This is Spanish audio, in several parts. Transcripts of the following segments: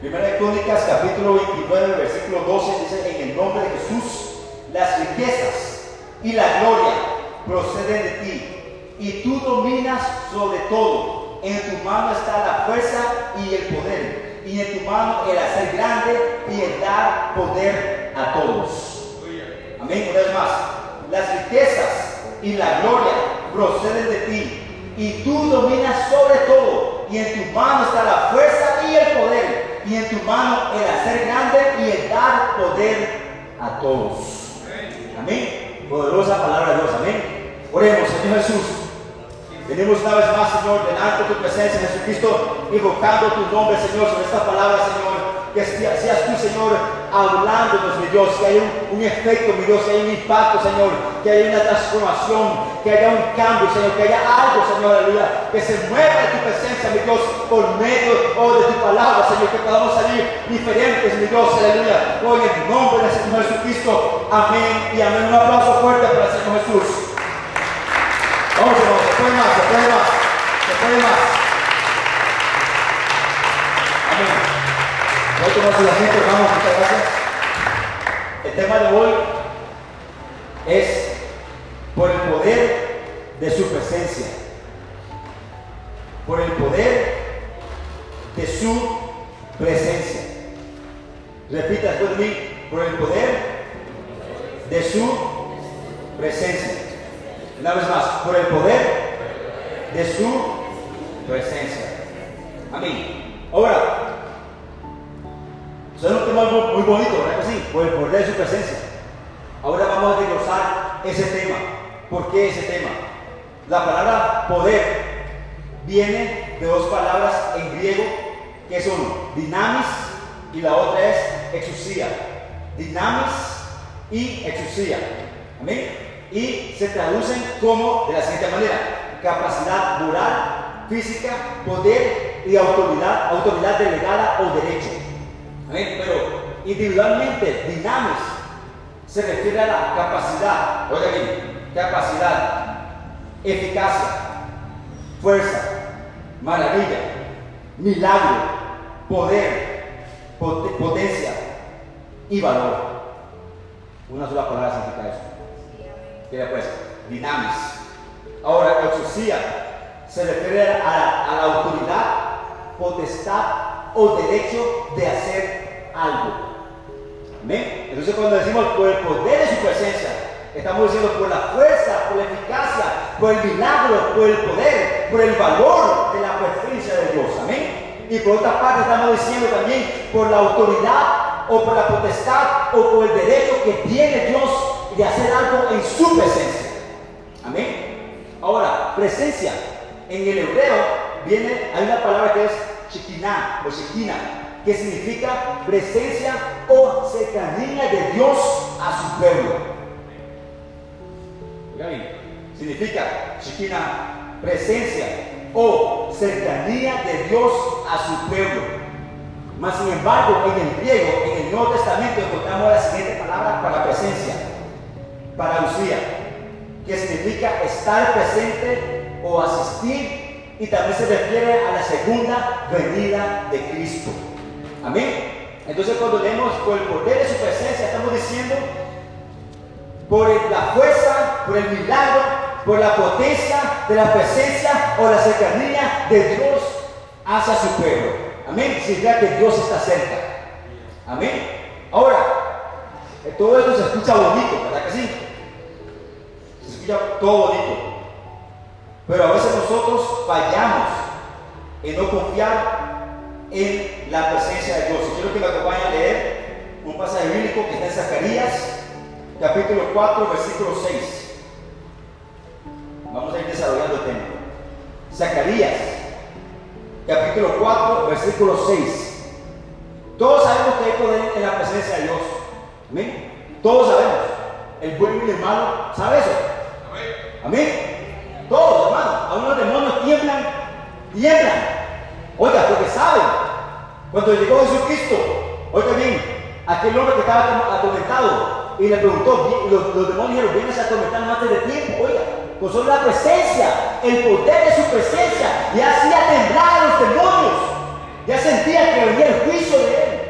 Primera de Crónicas, capítulo 29, versículo 12, dice, en el nombre de Jesús, las riquezas y la gloria proceden de ti, y tú dominas sobre todo. En tu mano está la fuerza y el poder, y en tu mano el hacer grande y el dar poder a todos. Amén. Una vez más, las riquezas y la gloria proceden de ti, y tú dominas sobre todo, y en tu mano está la fuerza y el poder, y en tu mano el hacer grande y el dar poder a todos. Amén. Poderosa palabra de Dios. Amén. Oremos, Señor Jesús. Venimos una vez más, Señor, delante de tu presencia, Jesucristo, invocando tu nombre, Señor, sobre esta palabra, Señor. Que seas tú, Señor, hablándonos, mi Dios, que haya un, efecto, mi Dios, que haya un impacto, Señor, que haya una transformación, que haya un cambio, Señor, que haya algo, Señor, aleluya, que se mueva tu presencia, mi Dios, por medio oh, de tu palabra, Señor, que podamos salir diferentes, mi Dios, aleluya. Hoy en el nombre del Señor Jesucristo, amén y amén. Un aplauso fuerte para el Señor Jesús. Vamos, hermanos, se puede más, se puede más, se puede más. Amén. El tema de hoy es por el poder de su presencia. Por el poder de su presencia. Repita después de mí, por el poder de su presencia. Una vez más, por el poder de su presencia. Amén. Ahora, suena un tema muy, bonito, ¿verdad que sí? Por el poder de su presencia. Ahora vamos a desglosar ese tema. ¿Por qué ese tema? La palabra poder viene de dos palabras en griego que son dinamis y la otra es exusía. Dinamis y exusía. Amén y se traducen como de la siguiente manera: capacidad moral, física, poder y autoridad, autoridad delegada o derecho. ¿Amén? Pero individualmente, dinamis se refiere a la capacidad, oiga bien, capacidad, eficacia, fuerza, maravilla, milagro, poder, potencia y valor. Una sola palabra significa eso que pues, dinamis. Ahora, exusía se refiere a, a, la autoridad, potestad o derecho de hacer algo. ¿Amén? Entonces cuando decimos por el poder de su presencia, estamos diciendo por la fuerza, por la eficacia, por el milagro, por el poder, por el valor de la presencia de Dios. Amén. Y por otra parte estamos diciendo también por la autoridad o por la potestad o por el derecho que tiene Dios de hacer algo en su presencia. Amén. Ahora, presencia. En el hebreo viene, hay una palabra que es chiquiná o chiquina, que significa presencia o cercanía de Dios a su pueblo. Significa chiquina, presencia o cercanía de Dios a su pueblo. Mas sin embargo, en el griego, en el Nuevo Testamento, encontramos la siguiente palabra para presencia parousia, que significa estar presente o asistir y también se refiere a la segunda venida de Cristo. Amén. Entonces cuando leemos por el poder de su presencia, estamos diciendo por la fuerza, por el milagro, por la potencia de la presencia o la cercanía de Dios hacia su pueblo. Amén. Significa que Dios está cerca. Amén. Ahora, todo esto se escucha bonito, ¿verdad que sí? todo bonito. Pero a veces nosotros fallamos en no confiar en la presencia de Dios. Y quiero que me acompañe a leer un pasaje bíblico que está en Zacarías, capítulo 4, versículo 6. Vamos a ir desarrollando el tema. Zacarías, capítulo 4, versículo 6. Todos sabemos que hay poder en la presencia de Dios. Amén. Todos sabemos. El buen y el malo sabe eso. Amén. Todos, hermano. Aún los demonios tiemblan, tiemblan. Oiga, porque saben. Cuando llegó Jesucristo, oiga bien, aquel hombre que estaba atormentado y le preguntó, los, demonios dijeron, vienes a atormentar antes de tiempo, oiga, pues son la presencia, el poder de su presencia, y hacía temblar a los demonios. Ya sentía que venía el juicio de él.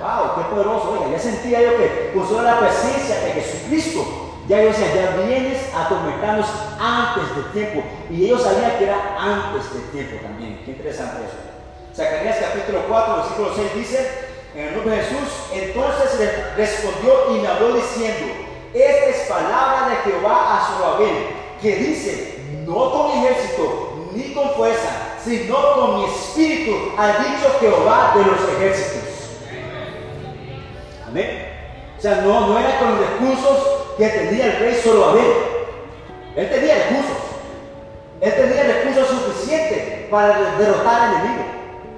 ¡Wow! ¡Qué poderoso! Oiga, ya sentía yo que con solo la presencia de Jesucristo, ya yo decía, ya vienes a atormentarnos antes del tiempo. Y ellos sabían que era antes del tiempo también. Qué interesante eso. Zacarías capítulo 4, versículo 6 dice, en el nombre de Jesús, entonces le respondió y me habló diciendo, esta es palabra de Jehová a Zorobabel, que dice, no con ejército ni con fuerza, sino con mi espíritu, ha dicho Jehová de los ejércitos. Amén. O sea, no, no era con recursos que tenía el rey Zorobabel. Él tenía recursos. Él tenía recursos suficientes para derrotar al enemigo.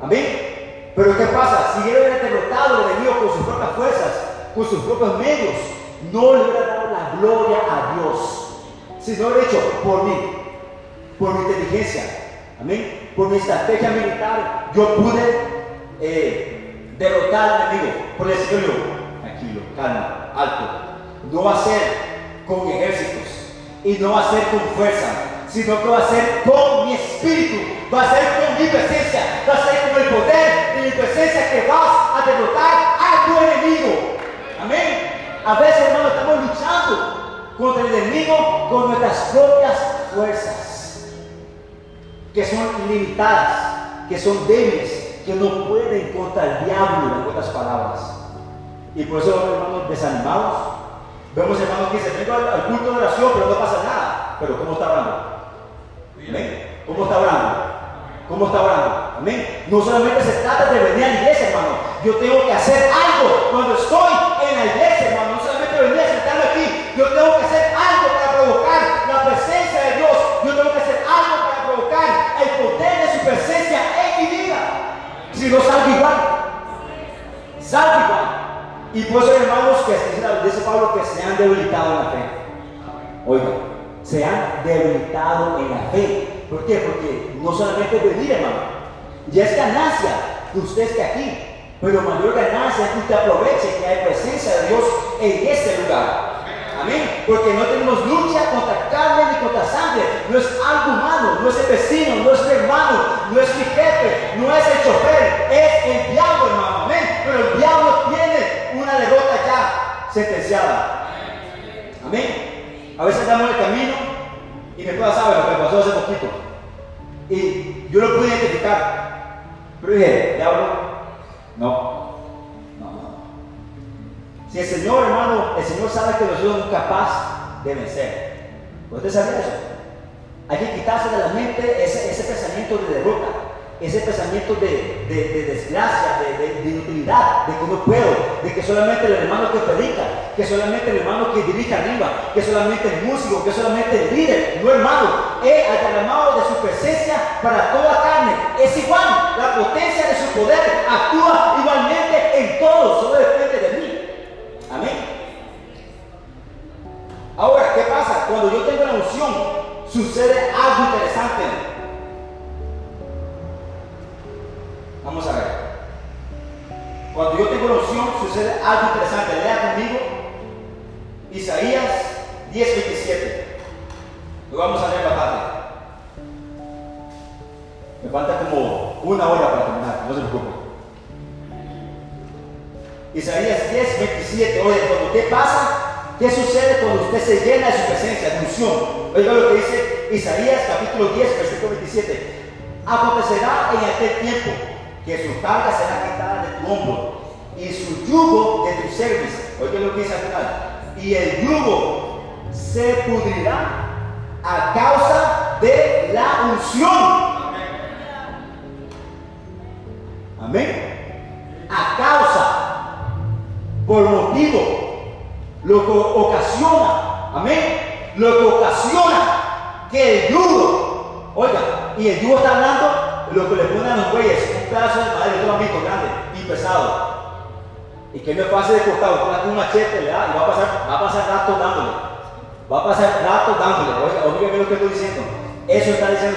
Amén. Pero ¿qué pasa? Si él hubiera derrotado al enemigo con sus propias fuerzas, con sus propios medios, no le hubiera dado la gloria a Dios. Si no lo hecho por mí, por mi inteligencia, amén, por mi estrategia militar, yo pude eh, derrotar al enemigo. Por decirlo yo, tranquilo, calma, alto. No va a ser con ejércitos y no va a ser con fuerza, sino que va a ser con mi espíritu, va a ser con mi presencia, va a ser con el poder de mi presencia que vas a derrotar a tu enemigo. Amén. A veces, hermano, estamos luchando contra el enemigo con nuestras propias fuerzas, que son limitadas, que son débiles, que no pueden contra el diablo, en otras palabras. Y por eso, hermanos, desanimados. Vemos, hermanos, que se vengo al, culto de oración, pero no pasa nada. Pero ¿cómo está hablando? ¿Amén? ¿Cómo está hablando? ¿Cómo está hablando? Amén. No solamente se trata de venir a la iglesia, hermano. Yo tengo que hacer algo cuando estoy en la iglesia, hermano. No solamente venir a sentarme aquí. Yo tengo que hacer algo para provocar la presencia de Dios. Yo tengo que hacer algo para provocar el poder de su presencia en mi vida. Si no salgo igual. Salgo igual. Y por eso, hermanos, que dice Pablo que se debilitado en la fe. Oiga, se han debilitado en la fe. ¿Por qué? Porque no solamente venir, hermano. Ya es ganancia que usted esté aquí. Pero mayor ganancia es que usted aproveche que hay presencia de Dios en este lugar. Amén. Porque no tenemos lucha contra carne ni contra sangre. No es algo humano, no es el vecino, no es mi hermano, no es mi jefe, no es el chofer, es el diablo, hermano. Amén. Pero el diablo tiene una derrota ya sentenciada. A veces estamos en el camino y mi esposa sabe lo que pasó hace poquito. Y yo lo pude identificar. Pero dije, diablo, no. No, no. Si el Señor, hermano, el Señor sabe que hijos son capaces de vencer. ¿Usted sabe eso? Hay que quitarse de la mente ese, pensamiento de derrota, ese pensamiento de, de, de desgracia, de, de, inutilidad, de que no puedo, de que solamente el hermano que predica, que solamente el hermano que dirige arriba, que solamente el músico, que solamente el líder, no hermano, al llamado de su presencia para toda carne, es igual, la potencia de su poder actúa igualmente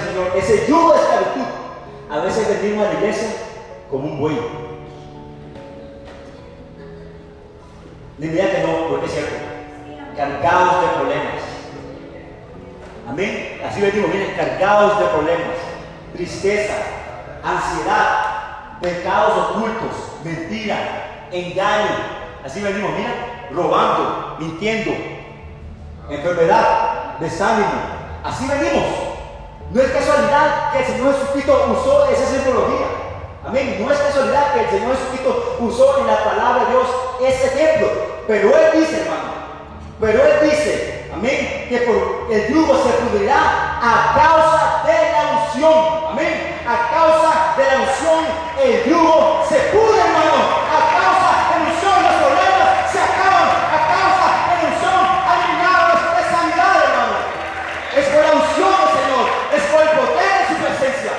Señor, ese yugo de esclavitud, a veces venimos a la iglesia como un buey, Ni diría que no, porque es cierto. Cargados de problemas. Amén. Así digo, miren, cargados de problemas. Tristeza, ansiedad, pecados ocultos, mentira, engaño. Así venimos, mira, robando, mintiendo, enfermedad, desánimo. Así venimos. No es casualidad que el Señor Jesucristo usó esa simbología. Amén. No es casualidad que el Señor Jesucristo usó en la palabra de Dios ese ejemplo. Pero Él dice, hermano, pero Él dice, amén, que el yugo se pudrirá a causa de la unción. Amén. A causa de la unción, el yugo se pudre, hermano. A causa de la unción, los problemas se acaban. A causa de la unción, hay milagros de sanidad, hermano. Es por la unción del Señor, es por el poder de su presencia.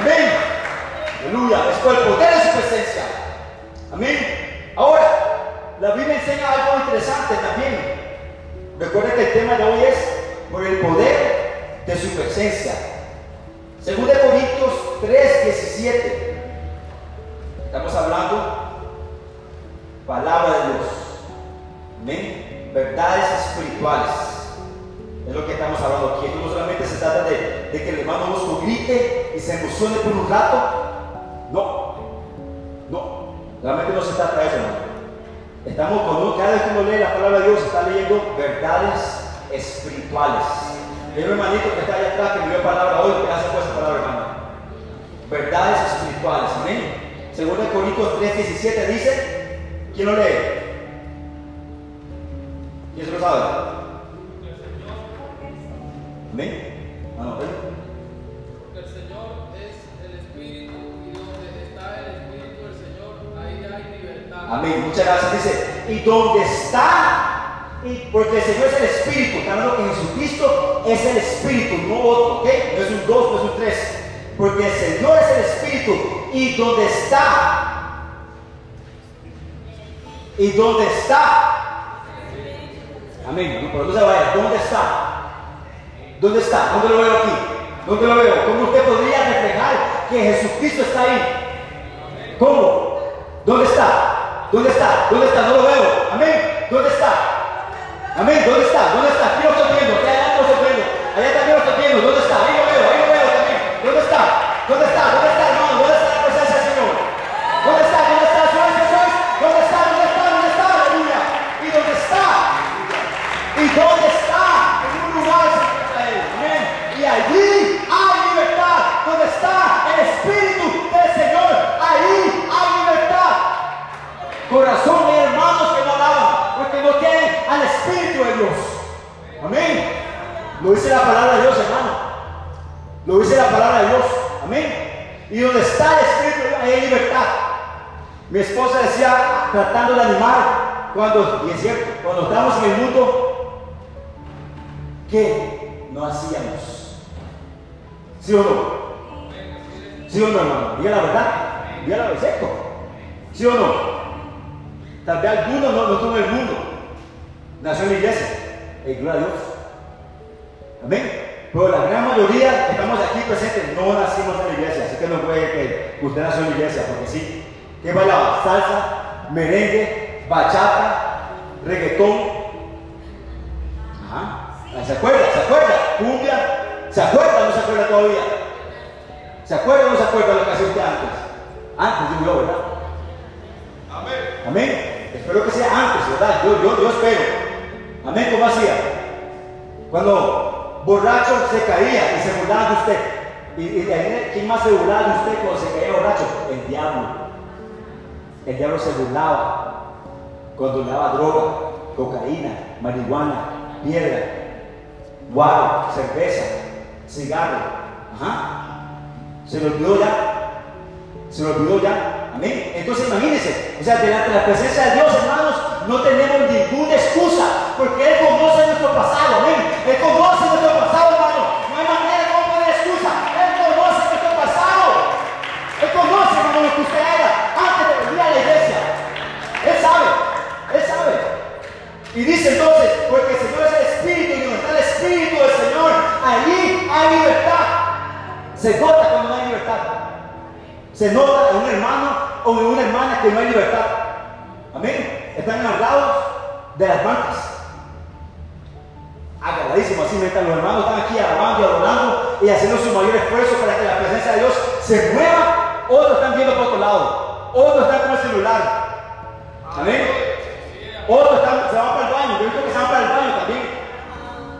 Amén. Aleluya, es por el poder de su presencia. Amén. Ahora, la Biblia enseña algo interesante también. Recuerden que el tema de hoy es por el poder de su presencia. Según de Corintios 3, 17. Estamos hablando palabra de Dios. Amén. Verdades espirituales. Es lo que estamos hablando aquí. no solamente se trata de, que el hermano Bosco grite y se emocione por un rato, no, realmente no se trata de eso, hermano. Estamos con cada vez que uno lee la palabra de Dios, está leyendo verdades espirituales. Hay un hermanito que está allá atrás que me dio palabra hoy, que hace esa palabra, hermano. Verdades espirituales, amén. Según el Corintios 3:17 dice, ¿quién lo lee? ¿Quién se lo sabe? Amén. Ah, Amén. Muchas gracias. Dice, y dónde está, y porque el Señor es el Espíritu, está hablando que Jesucristo es el Espíritu, no otro, ¿ok? No es un dos, no es un tres. Porque el Señor es el Espíritu, y dónde está, y dónde está. Amén. No, pero no se vaya. ¿Dónde está? ¿Dónde está? ¿Dónde lo veo aquí? ¿Dónde lo veo? ¿Cómo usted podría reflejar que Jesucristo está ahí? ¿Cómo? ¿Dónde está? ¿Dónde está? ¿Dónde está? No lo veo. Amén. ¿Dónde está? Amén. ¿Dónde está? ¿Dónde está? Aquí lo estoy viendo. Allá lo estoy viendo. Allá también lo estoy viendo. ¿Dónde está? Cuando borracho se caía y se burlaba de usted. ¿Y, y quién más se burlaba de usted cuando se caía borracho? El diablo. El diablo se burlaba cuando le daba droga, cocaína, marihuana, piedra, guaro, cerveza, cigarro. Ajá. Se lo olvidó ya. Se lo olvidó ya. Amén. Entonces imagínense, o sea, delante de la presencia de Dios, hermanos, no tenemos ninguna excusa, porque Él conoce nuestro pasado, Y dice entonces, porque el Señor es el Espíritu y donde está el Espíritu del Señor, allí hay libertad. Se nota cuando no hay libertad. Se nota en un hermano o en una hermana que no hay libertad. Amén. Están agarrados de las bancas. Agarradísimos así, mientras los hermanos están aquí alabando y adorando y haciendo su mayor esfuerzo para que la presencia de Dios se mueva. Otros están viendo por otro lado. Otros están con el celular. Amén. Otros están, se van para el baño. Yo he visto que se van para el baño también.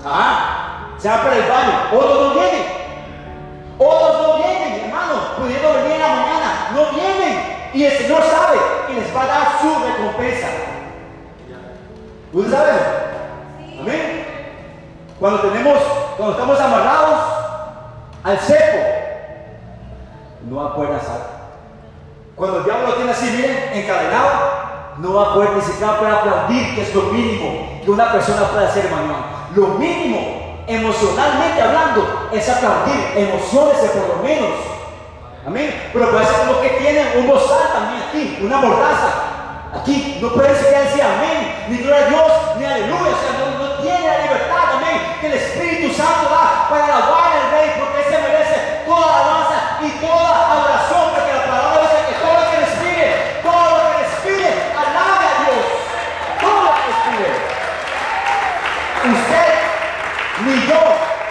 Ajá. Se van para el baño. Otros no vienen. Otros no vienen, hermano. Pudiendo venir en la mañana. No vienen. Y el Señor sabe que les va a dar su recompensa. ¿Usted sabe eso? Amén. Cuando tenemos, cuando estamos amarrados al cepo, no va a poder azar. Cuando el diablo lo tiene así, miren, encadenado, no va a poder ni siquiera poder aplaudir, que es lo mínimo que una persona puede hacer, hermano. Lo mínimo, emocionalmente hablando, es aplaudir, emociones por lo menos. Amén. Pero parece como que tienen un bozal también aquí, una mordaza. Aquí no puede siquiera decir amén, ni gloria a Dios, ni aleluya. O no, no tiene la libertad, amén, que el Espíritu Santo da para alabar al Rey, porque se merece toda alabanza y toda adoración, porque la palabra dice que todo lo que respire, todo lo que respire, alabe a Dios. Todo lo que respire. Usted ni yo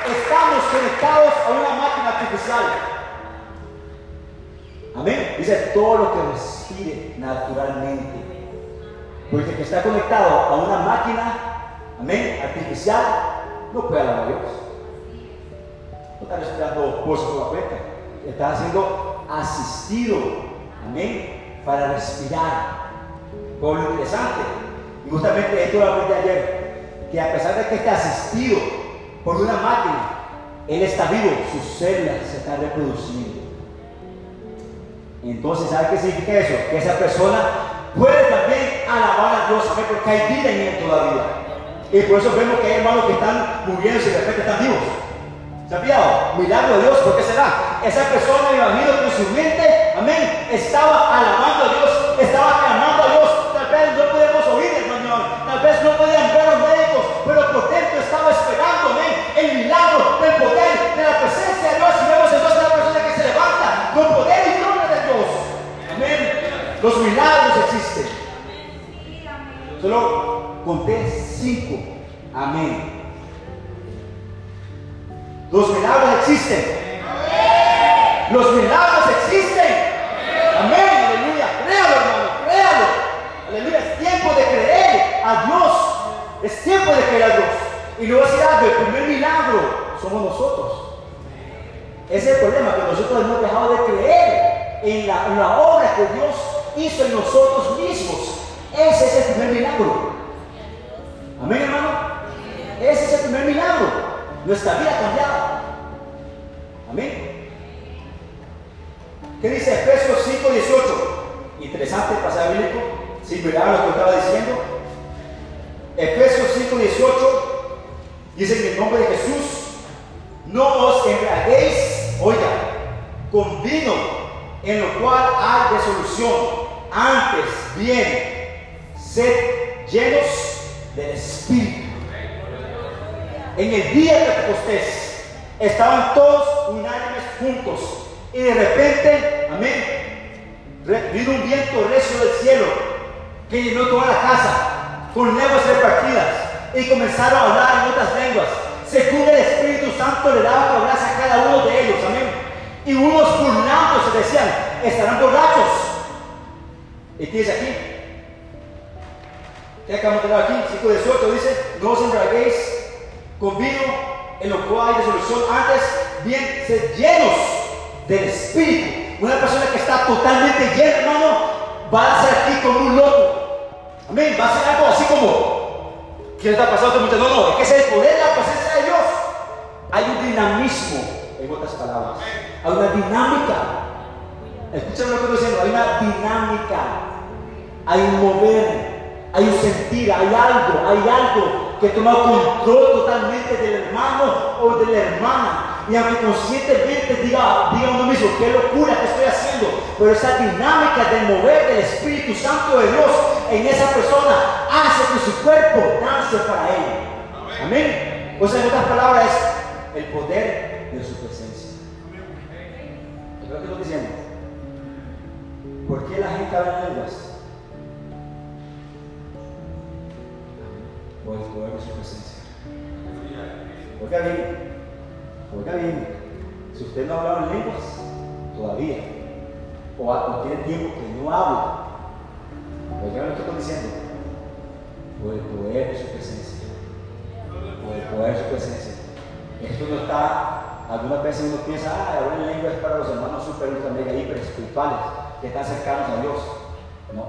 estamos conectados a una máquina artificial. Amén. Dice todo lo que respire naturalmente. Porque el que está conectado a una máquina, amén, artificial, no puede alabar a Dios. No está respirando por su cuenta. Está siendo asistido, amén, para respirar. Por lo interesante. Y justamente esto lo aprendí ayer. Que a pesar de que esté asistido por una máquina, él está vivo, sus células se están reproduciendo. Entonces, ¿sabe qué significa eso? Que esa persona puede también alabar a Dios. Porque hay vida en él todavía. Y por eso vemos que hay hermanos que están muriéndose y de repente están vivos. ¿Se ha fijado? Milagro de Dios, ¿por qué será? Esa persona, imagino que en su mente, amén, estaba alabando a Dios, estaba clamando a Dios. Tal vez no podemos oír, hermano, tal vez no podían ver los médicos, pero por dentro estaba esperando, amén, el milagro del poder, de la presencia de Dios. Y vemos entonces a la persona que se levanta con poder y gloria de Dios. Amén. Los milagros existen. Solo conté cinco. Amén. Los milagros existen. Los milagros existen. Amén. Aleluya. Créalo, hermano. Créalo. Aleluya. Es tiempo de creer a Dios. Es tiempo de creer a Dios. Y luego decir algo. El primer milagro somos nosotros. Ese es el problema, que nosotros hemos dejado de creer en la, en la obra que Dios hizo en nosotros mismos. Ese es el primer milagro. Amén, hermano. Ese es el primer milagro. Nuestra vida ha cambiado. Amén. ¿Qué dice Efesios 5, 18? Interesante el pasaje bíblico. Si miraron lo que estaba diciendo. Efesios 5, 18 dice en el nombre de Jesús, no os embriaguéis, oiga, con vino en lo cual hay resolución. Antes, bien, sed llenos del Espíritu. En el día de Pentecostés estaban todos unánimes juntos y de repente, amén, vino un viento recio del cielo que llenó toda la casa con lenguas repartidas y comenzaron a hablar en otras lenguas según el Espíritu Santo le daba hablase a cada uno de ellos, amén. Y unos burlándose decían, estarán borrachos. ¿Y dice aquí? ¿Qué acabamos de aquí? 5.18 dice, no os embriaguéis con vino en lo cual hay resolución antes, bien, sed llenos del Espíritu. Una persona que está totalmente llena, hermano, va a ser aquí como un loco. Amén. Va a ser algo así como, ¿qué está pasando? Muchas no, no, es que el poder de la presencia de Dios. Hay un dinamismo, en otras palabras. Hay una dinámica. Escuchen lo que estoy diciendo, hay una dinámica. Hay un mover, hay un sentir, hay algo, hay algo que toma control totalmente del hermano o de la hermana. Y aunque conscientemente diga, diga uno mismo, qué locura que estoy haciendo, pero esa dinámica del mover del Espíritu Santo de Dios en esa persona hace que su cuerpo dance para él. Amén. O sea, en otras palabras, es el poder de su presencia. ¿Es lo que diciendo? ¿Por qué la gente habla en lenguas? Por el poder de su presencia. Oiga bien, oiga bien, si usted no ha en lenguas, todavía, o, tiene tiempo que no habla. Pero ya lo estoy diciendo. Por el poder de su presencia. Por el poder de su presencia. Esto no está, algunas veces uno piensa, ah, hablar en lengua es para los hermanos super, mega, hiper espirituales, que están cercanos a Dios. No,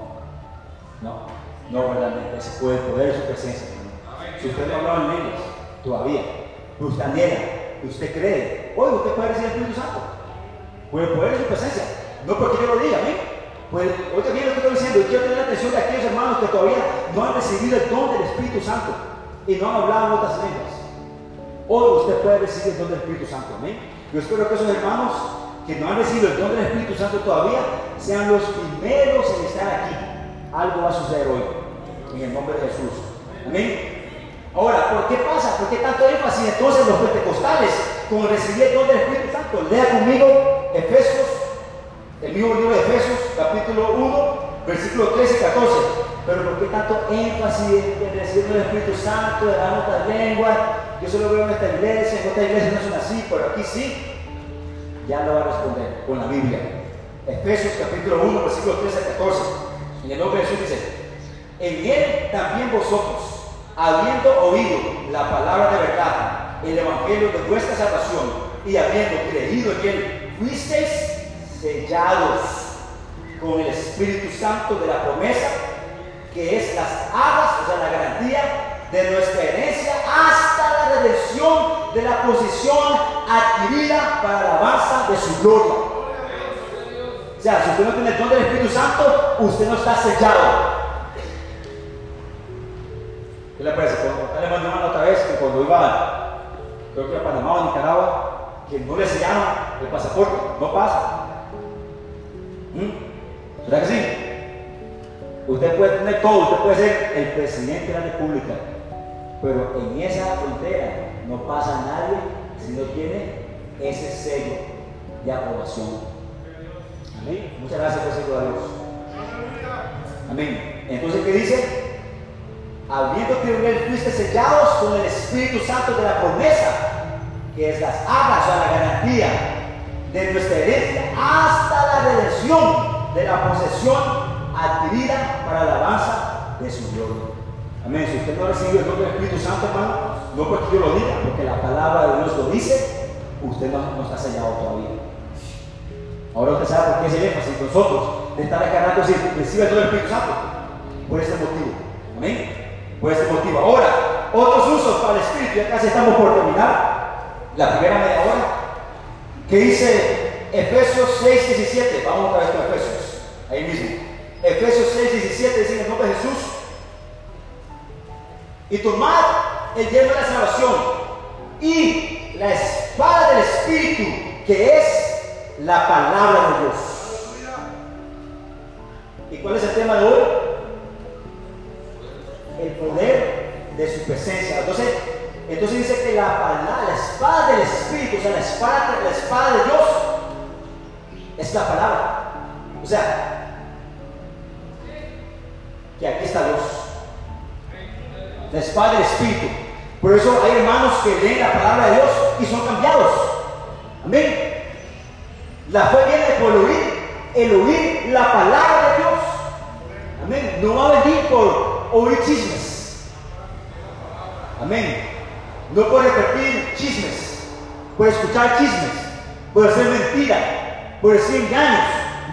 no, no verdaderamente, es por el poder de su presencia. Si usted no ha hablado en lenguas todavía, usted anhela, usted cree, hoy usted puede recibir el Espíritu Santo. El poder de su presencia. No porque yo lo diga, ¿ven? Pues oiga bien lo que estoy diciendo, quiero tener la atención de aquellos hermanos que todavía no han recibido el don del Espíritu Santo y no han hablado en otras lenguas. Hoy usted puede recibir el don del Espíritu Santo, amén. Yo espero que esos hermanos que no han recibido el don del Espíritu Santo todavía sean los primeros en estar aquí. Algo va a suceder hoy, en el nombre de Jesús. Amén. Ahora, ¿por qué pasa? ¿Por qué tanto énfasis entonces los pentecostales con recibir el del Espíritu Santo? Lea conmigo Efesios el mismo libro de Efesios, capítulo 1, versículo 13 y 14. Pero ¿por qué tanto énfasis en recibir el Espíritu Santo, de dar otras lenguas? Yo solo veo en esta iglesia, en otras iglesias no son así, pero aquí sí. Ya lo va a responder con la Biblia. Efesios capítulo 1, versículo 13 a 14. En el nombre de Jesús dice, en él también vosotros, habiendo oído la palabra de verdad, el evangelio de vuestra salvación, y habiendo creído en él, fuisteis sellados con el Espíritu Santo de la promesa, que es las alas, o sea, la garantía de nuestra herencia hasta la redención de la posición adquirida para la alabanza de su gloria. O sea, si usted no tiene el don del Espíritu Santo, usted no está sellado. ¿Qué le parece? Cuando le mandó una otra vez que cuando iba, creo que a Panamá o Nicaragua, que no le sellaron el pasaporte, no pasa. ¿Mm? ¿Verdad que sí? Usted puede tener todo, usted puede ser el presidente de la república, pero en esa frontera no pasa nadie si no tiene ese sello de aprobación. Amén. Muchas gracias por Dios. Amén. Entonces, ¿qué dice? Habiendo que él fuiste sellados con el Espíritu Santo de la promesa, que es las alas o la garantía de nuestra herencia hasta la redención de la posesión adquirida para la alabanza de su gloria. Amén. Si usted no ha recibido el don del Espíritu Santo, hermano, no porque yo lo diga, porque la palabra de Dios lo dice, usted no, está sellado todavía. Ahora usted sabe por qué es el énfasis nosotros de estar acarando si recibe el don del Espíritu Santo. Por ese motivo. Amén. Por ese motivo. Ahora, otros usos para el Espíritu, ya casi estamos por terminar la primera media hora. ¿Qué dice Efesios 6, 17? Vamos otra vez con Efesios. Ahí mismo. Efesios 6, 17 dice en el nombre de Jesús. Y tomad el yerno de la salvación y la espada del Espíritu, que es la palabra de Dios. ¿Y cuál es el tema de hoy? El poder de su presencia. Entonces, entonces dice que la palabra, la espada del Espíritu, o sea, la espada, la espada de Dios, es la palabra. O sea, que aquí está Dios. La espada del Espíritu. Por eso hay hermanos que leen la palabra de Dios y son cambiados. Amén. La fe viene por oír, el oír la palabra de Dios. Amén. No va a venir por oír chismes. Amén. No puede repetir chismes, puede escuchar chismes, puede ser mentira, puede ser engaños.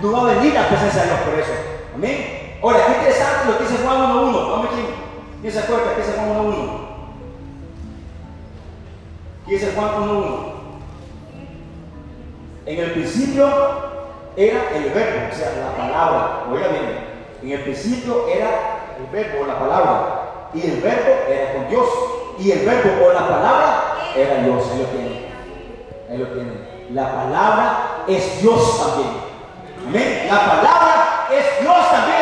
No va a venir la presencia de Dios por eso. Amén. Ahora, qué interesante lo que dice Juan 1.1. Vamos aquí. ¿Quién se acuerda qué dice Juan 1.1? ¿Qué dice Juan 1.1? En el principio era el verbo, o sea, la palabra. Oiga bien, en el principio era el verbo, la palabra. Y el verbo era con Dios y el verbo o la palabra era Dios. Ahí lo tiene. Ahí lo tiene. La palabra es Dios también. Amén. La palabra es Dios también,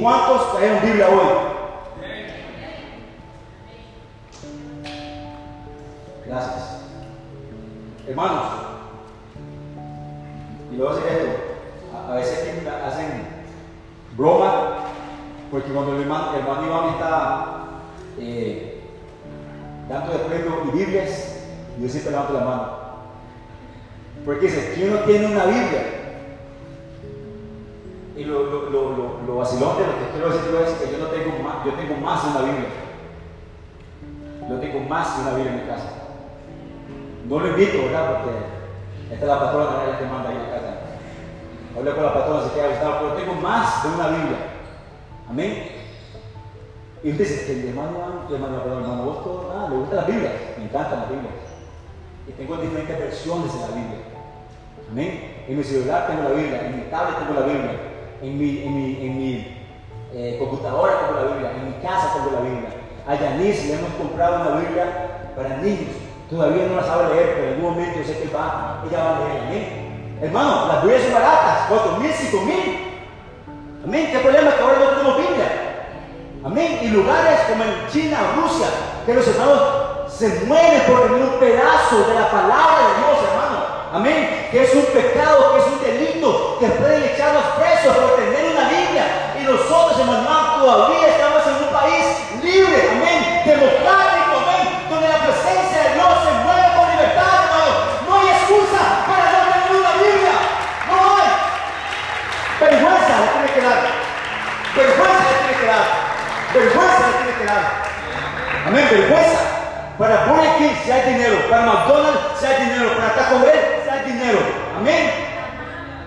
cuántos trajeron Biblia hoy? Hermanos, y luego hacer esto, a, a veces hacen broma, porque cuando el hermano, el hermano Iván está eh, dando de premio y Biblias, yo siempre levanto la mano. Porque dice, ¿quién no tiene una Biblia? Y lo, lo, lo, que quiero decir yo es que yo no tengo más, yo tengo más de una Biblia. Yo tengo más de una Biblia en mi casa. No lo invito, ¿verdad? Porque esta es la patrona, ella que manda ahí en la casa. Hablé con la patrona, se queda gustado, pero tengo más de una Biblia. Amén. Y usted dice, que el hermano, el hermano, perdón, hermano, todo, ah, le gustan las Biblias, me encantan las Biblias. Y tengo diferentes versiones de la Biblia. Amén. En mi celular tengo la Biblia, en mi tablet tengo la Biblia, en mi, en mi, en mi eh, computadora tengo la Biblia, en mi casa tengo la Biblia. A Yanis le hemos comprado una Biblia para niños. Todavía no la sabe leer, pero en algún momento yo sé que va, ella va a leer. Amén. Hermano, las Biblias son baratas, cuatro mil, cinco mil. Amén. ¿Qué problema es que ahora no tenemos Biblia? Amén. Y lugares como en China, Rusia, que los hermanos se mueren por tener un pedazo de la palabra de Dios, hermano. Amén. Que es un pecado, que es un delito, que pueden echarnos presos por tener una Biblia. Y nosotros, hermano, todavía estamos en un país libre, amén, democrático, amén, donde la presencia de Dios se mueve con libertad, hermano. No hay excusa para no tener una Biblia. No hay. Vergüenza le tiene que dar. Vergüenza le tiene que dar. Vergüenza le tiene que dar. Amén, vergüenza. Para Burger King si hay dinero, para McDonald's si hay dinero, para Taco Bell si hay dinero. Amén.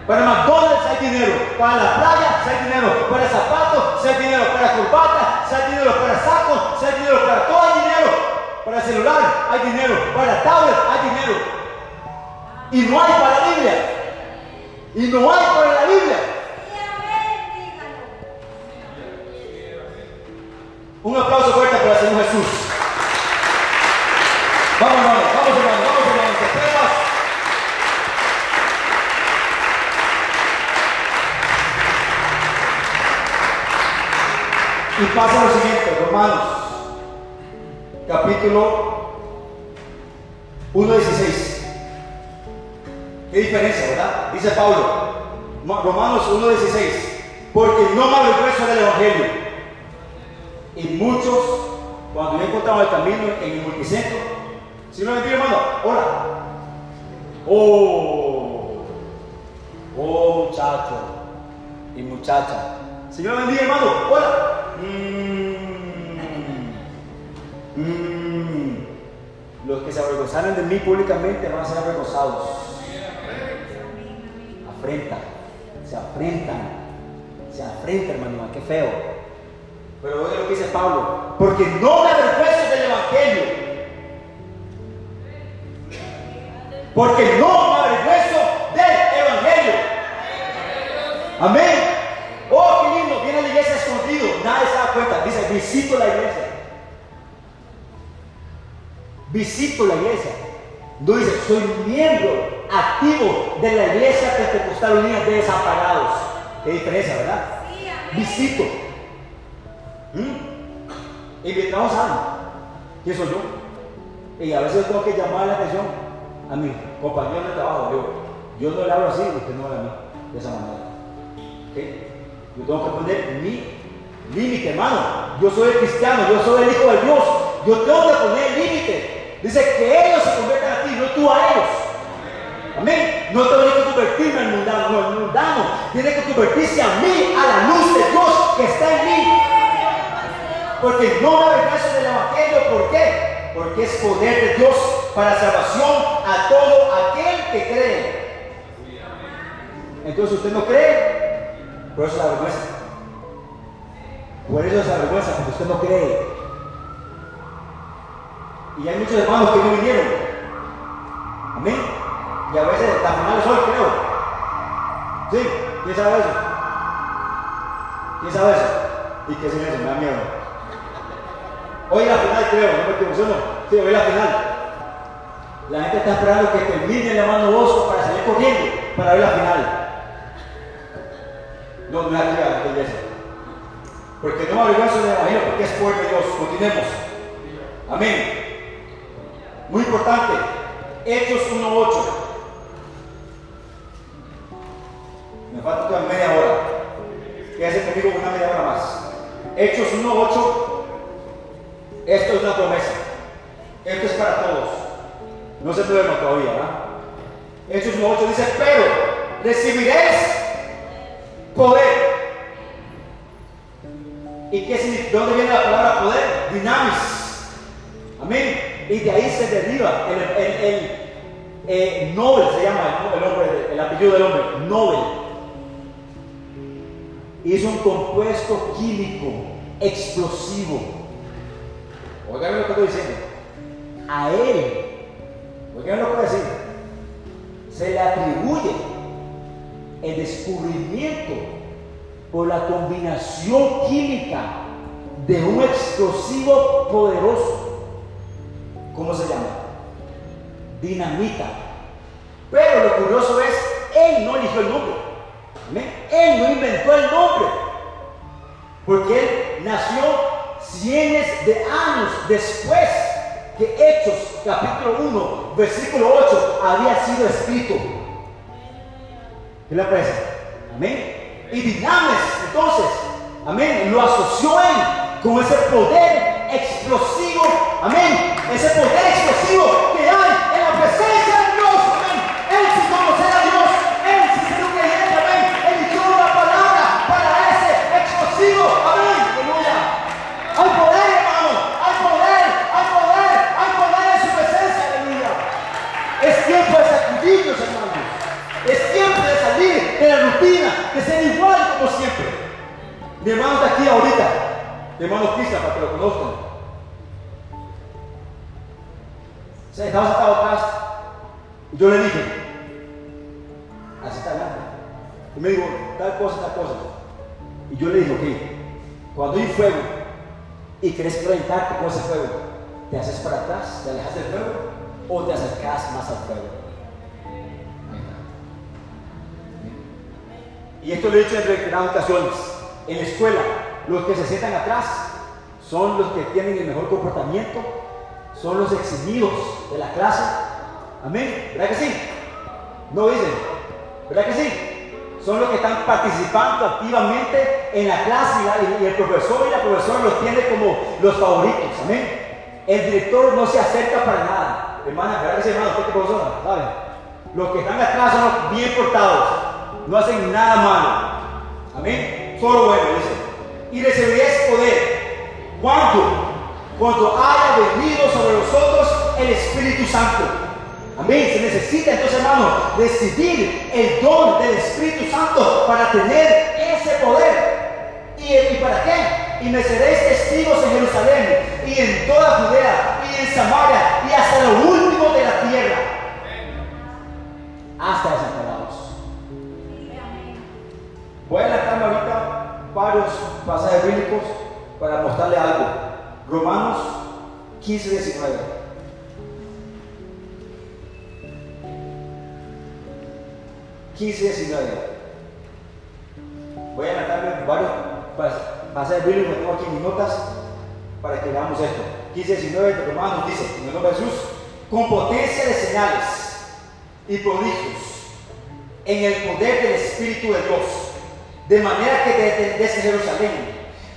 Para McDonald's hay dinero, para la playa si hay dinero, para zapatos si hay dinero, para corbata si hay dinero, para sacos si hay dinero, para todo hay dinero. Para celular hay dinero, para tablet hay dinero. Y no hay para la Biblia. Y no hay para la Biblia. Un aplauso fuerte para el Señor Jesús. Vamos, hermano, vamos, hermano, que esperas. Y pasa lo siguiente, Romanos, capítulo 1.16. ¿Qué diferencia, verdad? Dice Pablo, Romanos 1.16, porque no me avergüenzo del Evangelio. Y muchos, cuando yo encontraba el camino en el multicentro, si no hermano, hola. Oh, oh, muchacho y muchacha. Señor bendiga, hermano, hola. Mm, mm. Los que se avergonzaron de mí públicamente van a ser avergonzados. Afrentan, se afrentan, se afrentan, hermano, qué feo. Pero oye lo que dice Pablo, porque no me avergüenzo del Evangelio. Porque no me avergüenzo del Evangelio. Amén. Oh, qué lindo, viene a la iglesia escondido, nadie se da cuenta. Dice, visito la iglesia. Visito la iglesia. No dice, soy miembro activo de la iglesia pentecostal unida de desamparados. Qué diferencia, ¿verdad? Visito. ¿Mm? Y mi trabajo sabe quién soy yo. Y a veces tengo que llamar la atención a mi compañero de trabajo. Yo, yo no le hablo así, usted no habla a mí de esa manera. ¿Okay? Yo tengo que poner mi límite, hermano. Yo soy el cristiano, yo soy el hijo de Dios. Yo tengo que poner límite. Dice que ellos se conviertan a ti, no tú a ellos. Amén. No tengo que convertirme en mundano, no, el mundano tiene que convertirse a mí, a la luz de Dios que está en mí. Porque no me avergüenzo del Evangelio, ¿por qué? Porque es poder de Dios para salvación a todo aquel que cree. Entonces usted no cree, por eso la vergüenza. Por eso es la vergüenza, porque usted no cree. Y hay muchos hermanos que no vinieron. Amén. Y a veces tan mal soy, creo. ¿Sí? ¿Quién sabe eso? ¿Quién sabe eso? ¿Y qué es eso? Me da miedo. Hoy la final creo, no me equivoco. Sí, hoy la final. La gente está esperando que termine llamando voz para salir corriendo para ver la final. No, no es aquí a la iglesia. Porque no me avergüenzo del evangelio, porque es pueblo de Dios. Continuemos. Amén. Muy importante. Hechos 1.8. Me falta todavía media hora. Quédese conmigo una media hora más. Hechos 1.8. Esto es una promesa. Esto es para todos. No se duerma todavía, ¿verdad? Hechos 1.8 dice, pero recibiréis poder. ¿Y qué significa? ¿De dónde viene la palabra poder? Dinamis. Amén. Y de ahí se deriva el, eh, Nobel, se llama el, apellido del hombre, Nobel. Y es un compuesto químico explosivo. Oigan lo que estoy diciendo. A él, oigan lo que a decir, se le atribuye el descubrimiento por la combinación química de un explosivo poderoso. ¿Cómo se llama? Dinamita. Pero lo curioso es, él no eligió el nombre. Él no inventó el nombre. Porque él nació cientos de años después que Hechos capítulo 1, versículo 8 había sido escrito. ¿Qué le parece? Amén. Y Dinames, entonces, amén, lo asoció él con ese poder explosivo, amén, ese poder explosivo que hay en la presencia de Dios, amén. Él sin conocer a Dios, él sin ser un creyente, amén, eligió una palabra para ese explosivo, amén, aleluya. Hay poder, hermano, hay poder, hay poder, hay poder en su presencia, aleluya. Es tiempo de sacudirnos, hermanos. Es tiempo de salir de la rutina, de ser igual como siempre. Mi hermano está aquí ahorita. Mi hermano Cristian, para que lo conozcan. Se estaba sentado atrás. Y yo le dije, así está adelante. Y me dijo, tal cosa, tal cosa. Y yo le dije, ok, cuando hay fuego y quieres conectarte con ese fuego, ¿te haces para atrás? ¿Te alejas del fuego? ¿O te acercas más al fuego? Y esto lo he dicho en reiteradas ocasiones. En la escuela, los que se sientan atrás son los que tienen el mejor comportamiento, son los eximidos de la clase. Amén. ¿Verdad que sí? No dicen. ¿Verdad que sí? Son los que están participando activamente en la clase y, el profesor y la profesora los tiene como los favoritos. Amén. El director no se acerca para nada. Hermana, ¿verdad que sí, hermano? ¿Usted qué profesora? ¿Sabe? Los que están atrás son los bien portados. No hacen nada malo. Amén. Solo bueno, dice. Y recibiréis poder. ¿Cuándo? Cuando haya venido sobre vosotros el Espíritu Santo. Amén. Se necesita entonces, hermano, recibir el don del Espíritu Santo para tener ese poder. ¿Y, y para qué? Y me seréis testigos en Jerusalén y en toda Judea y en Samaria y hasta lo último de la tierra. Hasta desamparados. Voy a adelantarme ahorita varios pasajes bíblicos para mostrarle algo. Romanos 15, 19. Quince, 19. Voy a adelantarme varios pas- pasajes bíblicos que tengo aquí mis notas para que veamos esto. 15, 19 de Romanos dice, en el nombre de Jesús, con potencia de señales y prodigios en el poder del Espíritu de Dios, de manera que desde, Jerusalén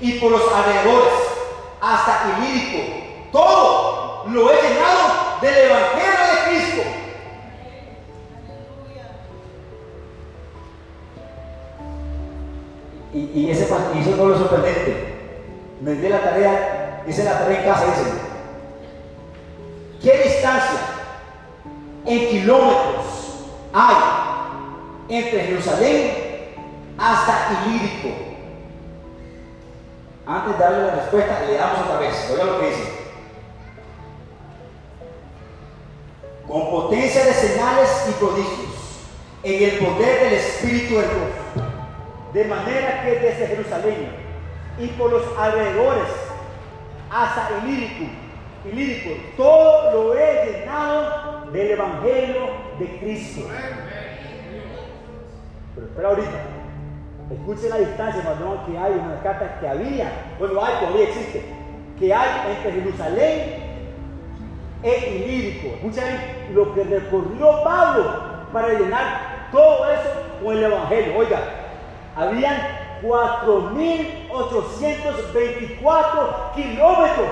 y por los alrededores hasta Ilírico, todo lo he llenado del Evangelio de Cristo. Y, y ese, eso no es sorprendente. Me di la tarea, hice la tarea en casa, dicen. ¿Qué distancia en kilómetros hay entre Jerusalén hasta Ilírico? Antes de darle la respuesta, le damos otra vez. Oiga lo que dice. Con potencia de señales y prodigios, en el poder del Espíritu de Dios. De manera que desde Jerusalén y por los alrededores hasta Ilírico, Ilírico, todo lo he llenado del Evangelio de Cristo. Pero espera ahorita. Escuche la distancia, hermano, que hay una carta que había, bueno, hay, todavía existe, que hay entre Jerusalén e Ilírico. Escuchen lo que recorrió Pablo para llenar todo eso con el Evangelio. Oiga, habían 4.824 kilómetros.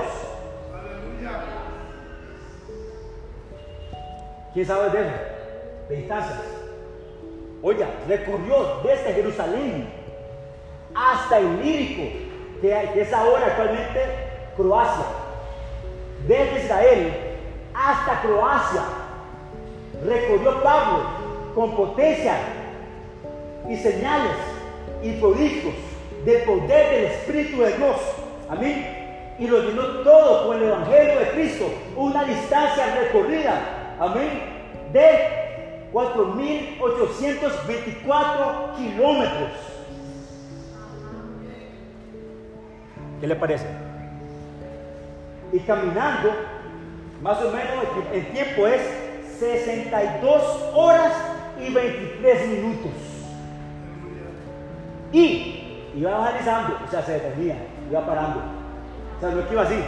¿Quién sabe de eso? De distancias. Oiga, recorrió desde Jerusalén hasta Ilírico, que, que es ahora actualmente Croacia. Desde Israel hasta Croacia. Recorrió Pablo con potencia y señales y prodigios del poder del Espíritu de Dios. Amén. Y lo llenó todo con el Evangelio de Cristo. Una distancia recorrida. Amén. De 4.824 kilómetros. ¿Qué le parece? Y caminando, más o menos el tiempo es 62 horas y 23 minutos. Y iba avanzando, o sea, se detenía, iba parando. O sea, no que iba así.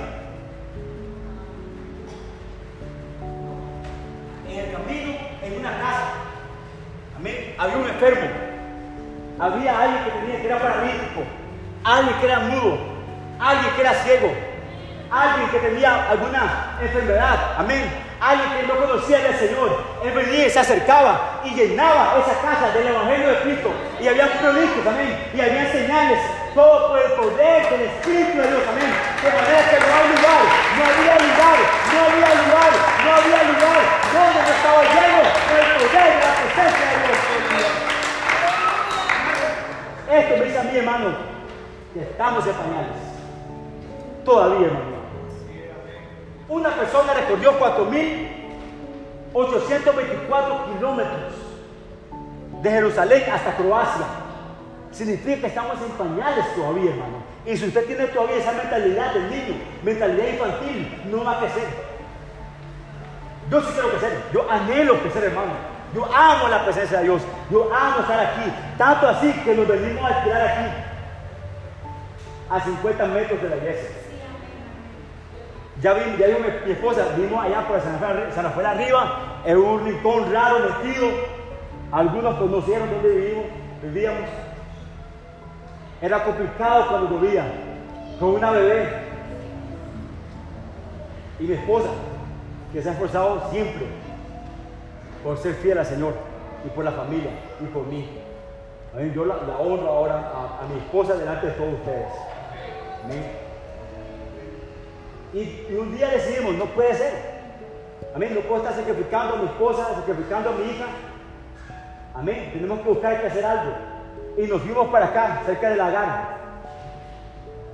En el camino, en una casa, amén, había un enfermo. Había alguien que tenía que era paralítico, alguien que era mudo, alguien que era ciego, alguien que tenía alguna enfermedad, amén alguien que no conocía del Señor. Él venía se acercaba y llenaba esa casa del Evangelio de Cristo. Y había prodigios, amén. Y había señales, todo por el poder del Espíritu de Dios, amén. De manera que no hay lugar, no había lugar, no había lugar, no había lugar donde no estaba lleno del poder de la presencia de Dios. Esto me dice a mí, hermano, que estamos en pañales. Todavía, hermano. Una persona recorrió 4.824 kilómetros de Jerusalén hasta Croacia. Significa que estamos en pañales todavía, hermano. Y si usted tiene todavía esa mentalidad del niño, mentalidad infantil, no va a crecer. Yo sí quiero crecer. Yo anhelo crecer, hermano. Yo amo la presencia de Dios. Yo amo estar aquí. Tanto así que nos venimos a alquilar aquí. A 50 metros de la iglesia. Ya vi, ya mi, esposa, vimos allá por San Rafael, San Rafael arriba, en un rincón raro metido. Algunos conocieron dónde vivimos, vivíamos. Era complicado cuando llovía, con una bebé. Y mi esposa, que se ha esforzado siempre por ser fiel al Señor y por la familia y por mí. Yo la, honro ahora a, a, mi esposa delante de todos ustedes. Amén. Y, un día decidimos, no puede ser. Amén, no puedo estar sacrificando a mi esposa, sacrificando a mi hija. Amén, tenemos que buscar que hacer algo. Y nos fuimos para acá, cerca de la garra.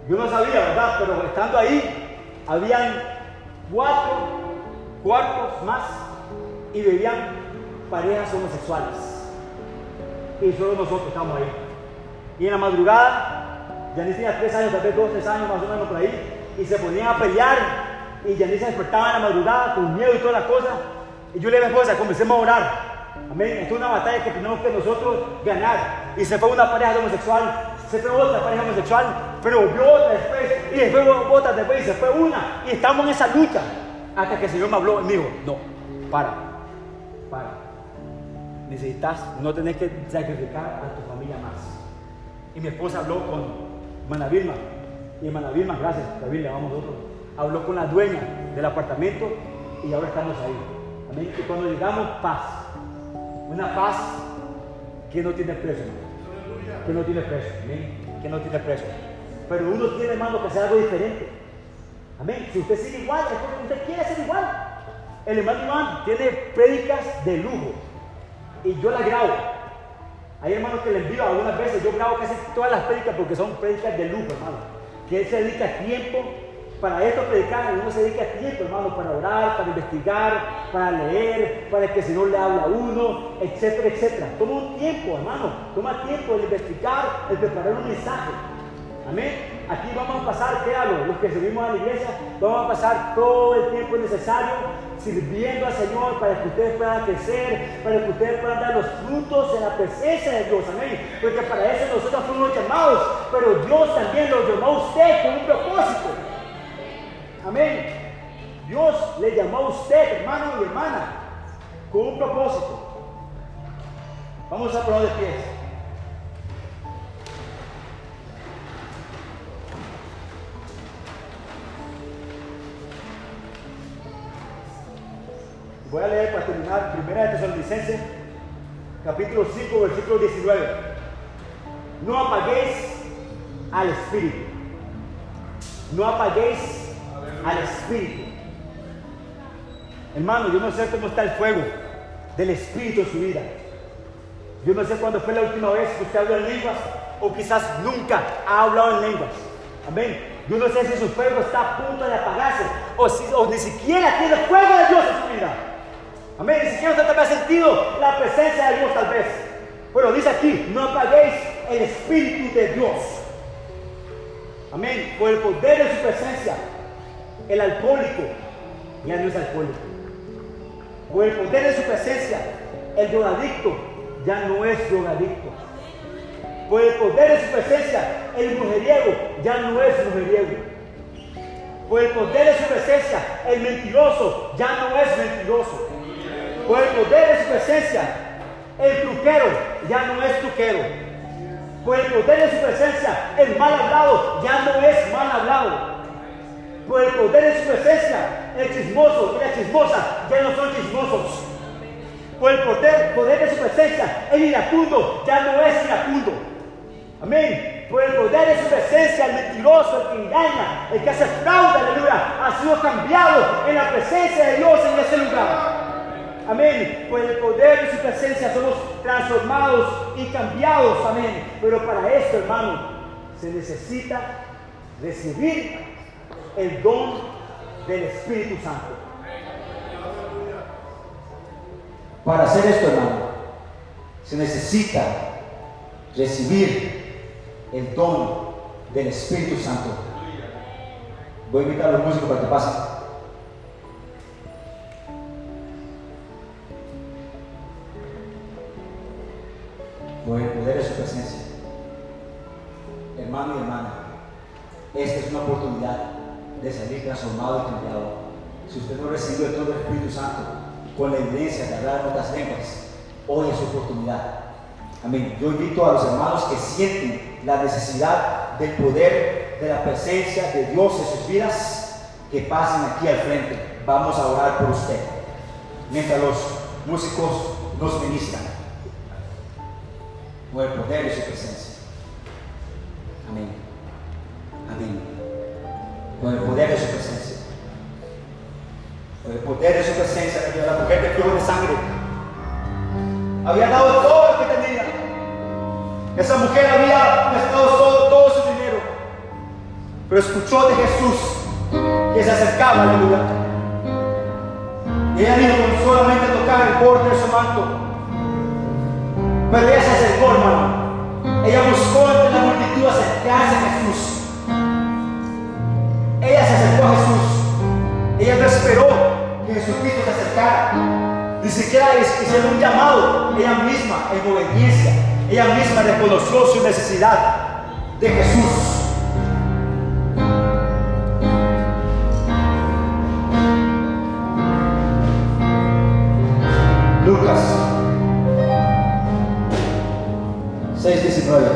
Yo no sabía, ¿verdad? Pero estando ahí, habían cuatro cuartos más y vivían parejas homosexuales. Y solo nosotros estamos ahí. Y en la madrugada, ya ni tenía tres años, tal vez dos, tres años más o menos por ahí, y se ponían a pelear y Yanis se despertaba en la madrugada con miedo y todas las cosas. Y yo le dije esposa, comencemos a orar. Amén. Esto es una batalla que tenemos que nosotros ganar. Y se fue una pareja homosexual, se fue otra pareja homosexual, pero volvió otra después, y después otra después, y se fue una. Y estamos en esa lucha. Hasta que el Señor me habló y me dijo, no, para, para. Necesitas, no tenés que sacrificar a tu familia más. Y mi esposa habló con Mana Vilma, y hermana Vilma, gracias, David, le vamos nosotros. Habló con la dueña del apartamento y ahora estamos ahí. Amén. Y cuando llegamos, paz. Una paz que no tiene precio, Que no tiene precio. Amén. Que no tiene precio. Pero uno tiene, hermano, que hacer algo diferente. Amén. Si usted sigue igual, es porque usted quiere ser igual. El hermano Iván tiene prédicas de lujo. Y yo las grabo. Hay hermanos que le envío algunas veces. Yo grabo casi todas las prédicas porque son prédicas de lujo, hermano que él se dedica tiempo para esto predicar, uno se dedica tiempo, hermano, para orar, para investigar, para leer, para que el Señor le hable a uno, etcétera, etcétera. Toma un tiempo, hermano, toma tiempo de investigar, de preparar un mensaje. Amén. Aquí vamos a pasar, ¿qué hago? Los que seguimos a la iglesia, vamos a pasar todo el tiempo necesario sirviendo al Señor para que ustedes puedan crecer, para que ustedes puedan dar los frutos en la presencia de Dios. Amén. Porque para eso nosotros fuimos llamados, pero Dios también los llamó a usted con un propósito. Amén. Dios le llamó a usted, hermano y hermana, con un propósito. Vamos a poner de pies. Voy a leer para terminar, primera de Tesalonicenses, capítulo 5, versículo 19. No apaguéis al Espíritu. No apaguéis al Espíritu. Hermano, yo no sé cómo está el fuego del Espíritu en su vida. Yo no sé cuándo fue la última vez que usted habló en lenguas o quizás nunca ha hablado en lenguas. Amén. Yo no sé si su fuego está a punto de apagarse o, si, o ni siquiera tiene fuego de Dios en su vida. Amén. Ni siquiera usted también ha sentido la presencia de Dios tal vez. Bueno, dice aquí, no apaguéis el Espíritu de Dios. Amén. Por el poder de su presencia, el alcohólico ya no es alcohólico. Por el poder de su presencia, el drogadicto ya no es drogadicto. Por el poder de su presencia, el mujeriego ya no es mujeriego. Por el poder de su presencia, el mentiroso ya no es mentiroso. Por el poder de su presencia, el truquero ya no es truquero. Por el poder de su presencia, el mal hablado ya no es mal hablado. Por el poder de su presencia, el chismoso y la chismosa ya no son chismosos. Por el poder, poder de su presencia, el iracundo ya no es iracundo. Amén. Por el poder de su presencia, el mentiroso, el que engaña, el que hace fraude, aleluya, ha sido cambiado en la presencia de Dios en ese lugar. Amén. Por el poder de su presencia somos transformados y cambiados. Amén. Pero para esto, hermano, se necesita recibir el don del Espíritu Santo. Para hacer esto, hermano, se necesita recibir el don del Espíritu Santo. Voy a invitar a los músicos para que pasen. Con la evidencia de hablar en otras lenguas, hoy es su oportunidad. Amén. Yo invito a los hermanos que sienten la necesidad del poder de la presencia de Dios en sus vidas, que pasen aquí al frente. Vamos a orar por usted. Mientras los músicos nos ministran. Por el poder de su presencia. Amén. Amén. Por el poder de su presencia. El poder de su presencia, la mujer de flujo de sangre había dado todo lo que tenía. Esa mujer había gastado todo, su dinero, pero escuchó de Jesús que se acercaba al lugar. Y ella dijo solamente tocar el borde de su manto. Pero ella se acercó, hermano. Ella buscó entre la multitud acercarse a Jesús. Ella se acercó a Jesús. Ella no esperó Jesucristo se acercara. Ni siquiera hicieron un llamado. Ella misma en obediencia. Ella misma reconoció su necesidad de Jesús. Lucas 6, 19.